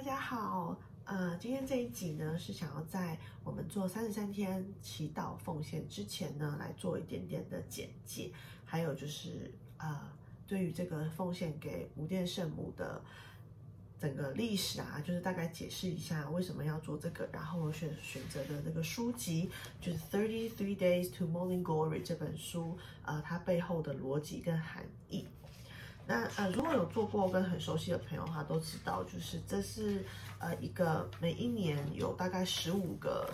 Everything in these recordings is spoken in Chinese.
大家好。呃，今天这一集呢，是想要在我们做三十三天祈祷奉献之前呢，来做一点点的简介，还有就是呃，对于这个奉献给无殿圣母的整个历史啊，就是大概解释一下为什么要做这个，然后选选择的那个书籍就是《Thirty Three Days to Morning Glory》这本书，呃，它背后的逻辑跟含义。那呃，如果有做过跟很熟悉的朋友的话，都知道，就是这是呃一个每一年有大概十五个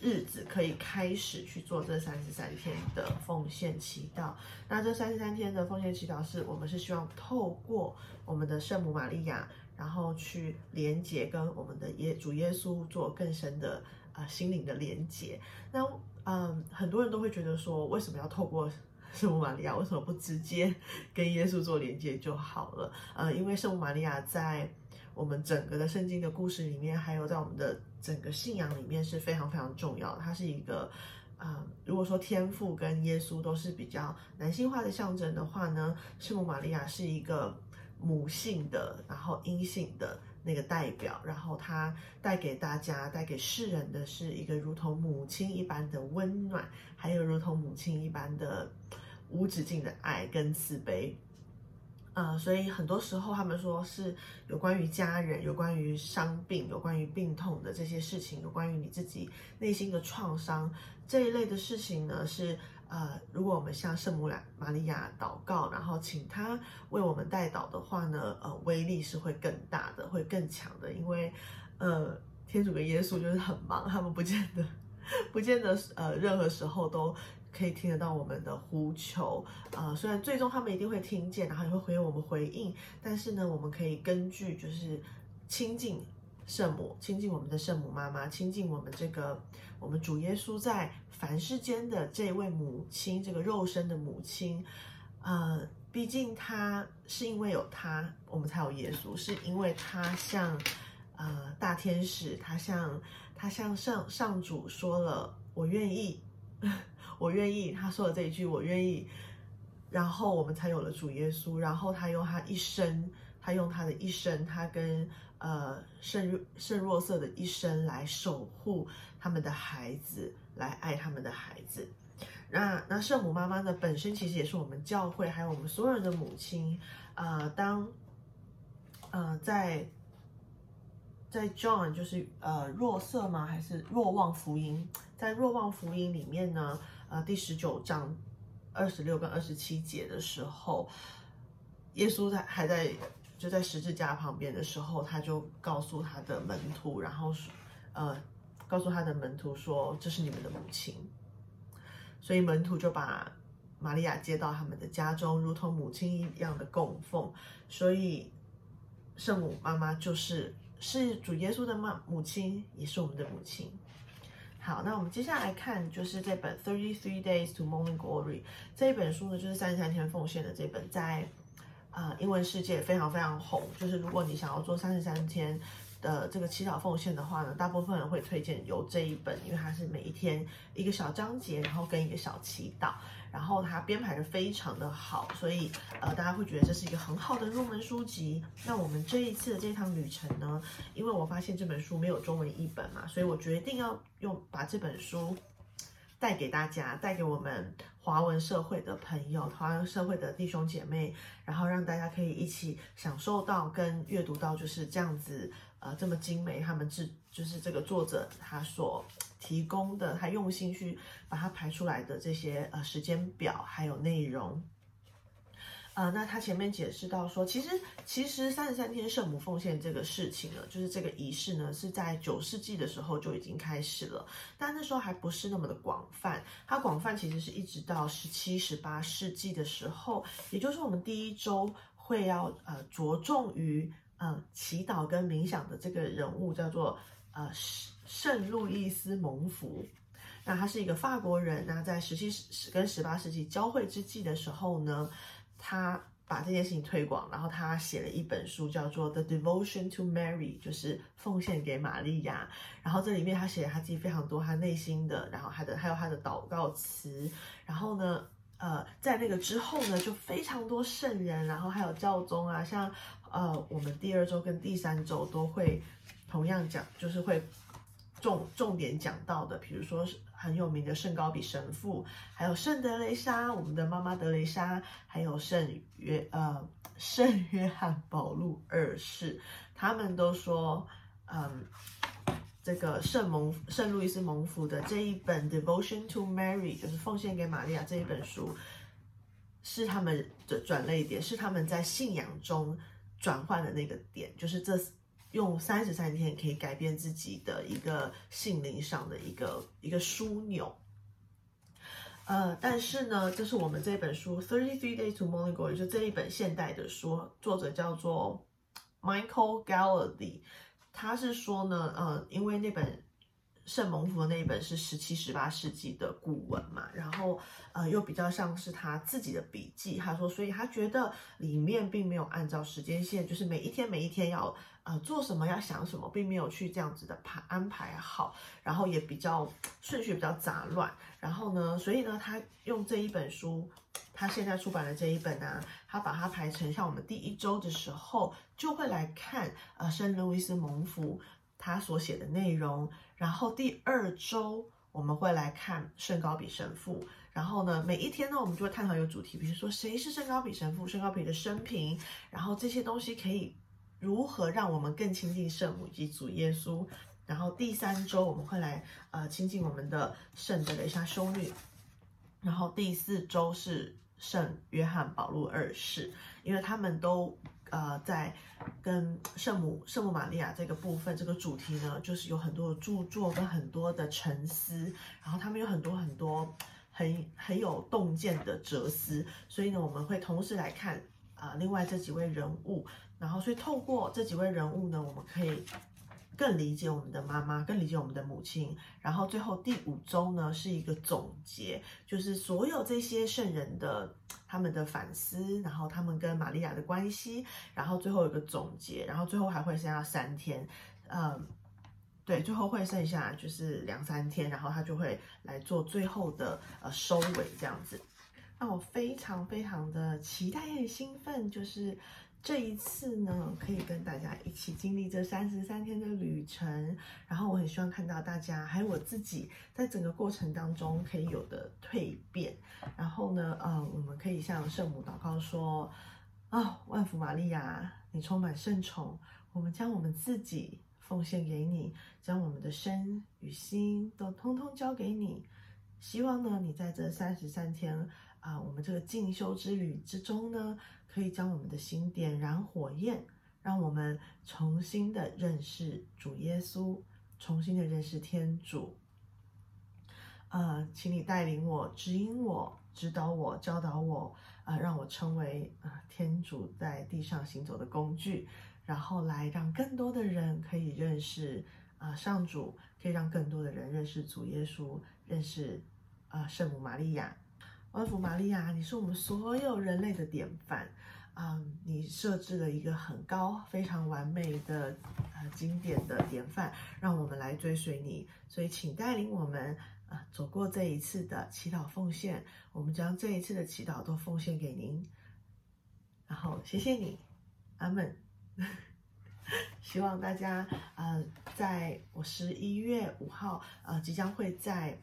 日子可以开始去做这三十三天的奉献祈祷。那这三十三天的奉献祈祷是我们是希望透过我们的圣母玛利亚，然后去连接跟我们的耶主耶稣做更深的呃心灵的连接。那嗯，很多人都会觉得说，为什么要透过？圣母玛利亚为什么不直接跟耶稣做连接就好了？呃，因为圣母玛利亚在我们整个的圣经的故事里面，还有在我们的整个信仰里面是非常非常重要的。它是一个，呃，如果说天父跟耶稣都是比较男性化的象征的话呢，圣母玛利亚是一个母性的，然后阴性的那个代表，然后它带给大家、带给世人的是一个如同母亲一般的温暖，还有如同母亲一般的。无止境的爱跟慈悲，呃，所以很多时候他们说是有关于家人、有关于伤病、有关于病痛的这些事情，有关于你自己内心的创伤这一类的事情呢，是呃，如果我们向圣母玛利亚祷告，然后请她为我们代祷的话呢，呃，威力是会更大的，会更强的，因为呃，天主跟耶稣就是很忙，他们不见得 不见得呃，任何时候都。可以听得到我们的呼求，呃，虽然最终他们一定会听见，然后也会回我们回应，但是呢，我们可以根据就是亲近圣母，亲近我们的圣母妈妈，亲近我们这个我们主耶稣在凡世间的这位母亲，这个肉身的母亲，呃，毕竟他是因为有他，我们才有耶稣，是因为他像呃大天使，他向他向上上主说了，我愿意。我愿意，他说的这一句“我愿意”，然后我们才有了主耶稣。然后他用他一生，他用他的一生，他跟呃圣圣若瑟的一生来守护他们的孩子，来爱他们的孩子。那那圣母妈妈呢，本身其实也是我们教会还有我们所有人的母亲。呃，当呃在在 John 就是呃若瑟吗？还是若望福音？在若望福音里面呢？呃，第十九章二十六跟二十七节的时候，耶稣在还在就在十字架旁边的时候，他就告诉他的门徒，然后说，呃，告诉他的门徒说：“这是你们的母亲。”所以门徒就把玛利亚接到他们的家中，如同母亲一样的供奉。所以圣母妈妈就是是主耶稣的妈母亲，也是我们的母亲。好，那我们接下来看就是这本《Thirty Three Days to Morning Glory》这一本书呢，就是三十三天奉献的这本，在呃英文世界非常非常红。就是如果你想要做三十三天的这个祈祷奉献的话呢，大部分人会推荐有这一本，因为它是每一天一个小章节，然后跟一个小祈祷。然后它编排的非常的好，所以呃大家会觉得这是一个很好的入门书籍。那我们这一次的这趟旅程呢，因为我发现这本书没有中文译本嘛，所以我决定要用把这本书带给大家，带给我们华文社会的朋友、华文社会的弟兄姐妹，然后让大家可以一起享受到跟阅读到就是这样子呃这么精美，他们制就是这个作者他所。提供的，他用心去把它排出来的这些呃时间表还有内容，呃，那他前面解释到说，其实其实三十三天圣母奉献这个事情呢，就是这个仪式呢，是在九世纪的时候就已经开始了，但那时候还不是那么的广泛，它广泛其实是一直到十七、十八世纪的时候，也就是我们第一周会要呃着重于呃祈祷跟冥想的这个人物叫做呃圣路易斯蒙福，那他是一个法国人。那在十七世跟十八世纪交汇之际的时候呢，他把这件事情推广，然后他写了一本书，叫做《The Devotion to Mary》，就是奉献给玛利亚。然后这里面他写了他自己非常多他内心的，然后他的还有他的祷告词。然后呢，呃，在那个之后呢，就非常多圣人，然后还有教宗啊，像呃，我们第二周跟第三周都会同样讲，就是会重重点讲到的，比如说很有名的圣高比神父，还有圣德雷莎，我们的妈妈德雷莎，还有圣约呃圣约翰保禄二世，他们都说，嗯。这个圣蒙圣路易斯蒙福的这一本《Devotion to Mary》就是奉献给玛利亚这一本书，是他们的转泪点，是他们在信仰中转换的那个点，就是这用三十三天可以改变自己的一个心灵上的一个一个枢纽。呃，但是呢，这是我们这本书《Thirty Three Days to m o n i g o》就这一本现代的书，作者叫做 Michael Gallady。他是说呢，呃，因为那本圣蒙福的那一本是十七、十八世纪的古文嘛，然后呃又比较像是他自己的笔记。他说，所以他觉得里面并没有按照时间线，就是每一天每一天要呃做什么，要想什么，并没有去这样子的排安排好，然后也比较顺序比较杂乱。然后呢，所以呢，他用这一本书。他现在出版的这一本呢，他把它排成像我们第一周的时候就会来看，呃，圣路易斯蒙福他所写的内容，然后第二周我们会来看圣高比神父，然后呢，每一天呢，我们就会探讨一个主题，比如说谁是圣高比神父，圣高比的生平，然后这些东西可以如何让我们更亲近圣母以及主耶稣，然后第三周我们会来呃亲近我们的圣德雷莎修女。然后第四周是圣约翰保禄二世，因为他们都呃在跟圣母圣母玛利亚这个部分这个主题呢，就是有很多的著作跟很多的沉思，然后他们有很多很多很很有洞见的哲思，所以呢，我们会同时来看啊另外这几位人物，然后所以透过这几位人物呢，我们可以。更理解我们的妈妈，更理解我们的母亲。然后最后第五周呢，是一个总结，就是所有这些圣人的他们的反思，然后他们跟玛利亚的关系，然后最后有个总结，然后最后还会剩下三天，嗯，对，最后会剩下就是两三天，然后他就会来做最后的呃收尾这样子。那我非常非常的期待，也很兴奋，就是。这一次呢，可以跟大家一起经历这三十三天的旅程，然后我很希望看到大家还有我自己在整个过程当中可以有的蜕变。然后呢，呃，我们可以向圣母祷告说：啊，万福玛利亚，你充满圣宠，我们将我们自己奉献给你，将我们的身与心都通通交给你。希望呢，你在这三十三天啊，我们这个进修之旅之中呢。可以将我们的心点燃火焰，让我们重新的认识主耶稣，重新的认识天主。呃，请你带领我，指引我，指导我，教导我，啊，让我成为啊天主在地上行走的工具，然后来让更多的人可以认识啊上主，可以让更多的人认识主耶稣，认识啊圣母玛利亚。万福玛利亚，你是我们所有人类的典范，啊，你设置了一个很高、非常完美的、呃经典的典范，让我们来追随你。所以，请带领我们啊走过这一次的祈祷奉献，我们将这一次的祈祷都奉献给您。然后，谢谢你，阿门。希望大家呃，在我十一月五号呃即将会在。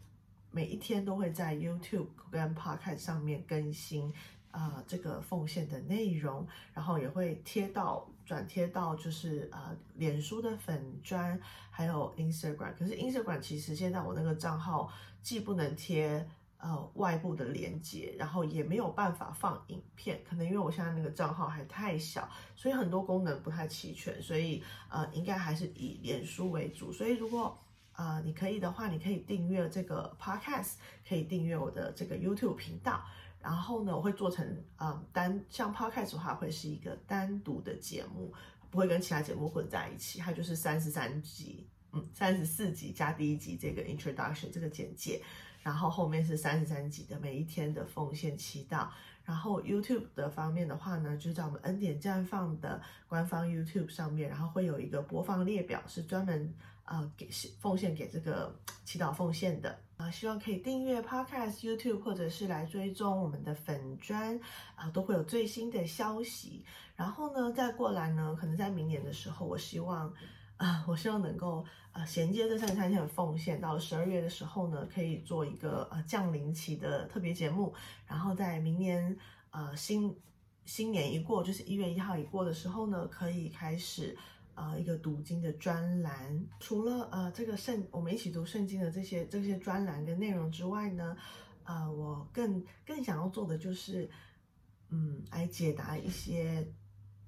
每一天都会在 YouTube 跟 Podcast 上面更新啊这个奉献的内容，然后也会贴到转贴到就是呃脸书的粉砖，还有 Instagram。可是 Instagram 其实现在我那个账号既不能贴呃外部的连接，然后也没有办法放影片，可能因为我现在那个账号还太小，所以很多功能不太齐全，所以呃应该还是以脸书为主。所以如果啊，你可以的话，你可以订阅这个 podcast，可以订阅我的这个 YouTube 频道。然后呢，我会做成啊单像 podcast 的话，会是一个单独的节目，不会跟其他节目混在一起。它就是三十三集，嗯，三十四集加第一集这个 introduction 这个简介。然后后面是三十三集的每一天的奉献祈祷。然后 YouTube 的方面的话呢，就在我们恩典绽放的官方 YouTube 上面，然后会有一个播放列表，是专门呃给奉献给这个祈祷奉献的啊。希望可以订阅 Podcast YouTube，或者是来追踪我们的粉砖啊，都会有最新的消息。然后呢，再过来呢，可能在明年的时候，我希望。啊，我希望能够呃衔接这三十三天的奉献，到十二月的时候呢，可以做一个呃降临期的特别节目，然后在明年呃新新年一过，就是一月一号一过的时候呢，可以开始呃一个读经的专栏。除了呃这个圣我们一起读圣经的这些这些专栏跟内容之外呢，呃我更更想要做的就是嗯来解答一些。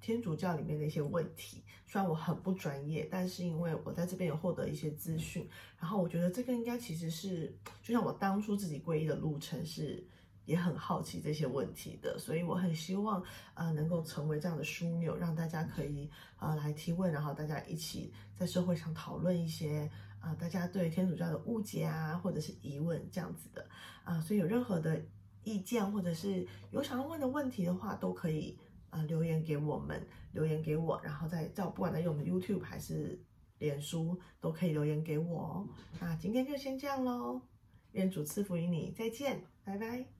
天主教里面的一些问题，虽然我很不专业，但是因为我在这边有获得一些资讯，然后我觉得这个应该其实是，就像我当初自己皈依的路程是也很好奇这些问题的，所以我很希望呃能够成为这样的枢纽，让大家可以呃来提问，然后大家一起在社会上讨论一些呃大家对天主教的误解啊，或者是疑问这样子的啊，所以有任何的意见或者是有想要问的问题的话，都可以。啊，留言给我们，留言给我，然后再在不管在用我们 YouTube 还是脸书，都可以留言给我哦。那今天就先这样喽，愿主赐福于你，再见，拜拜。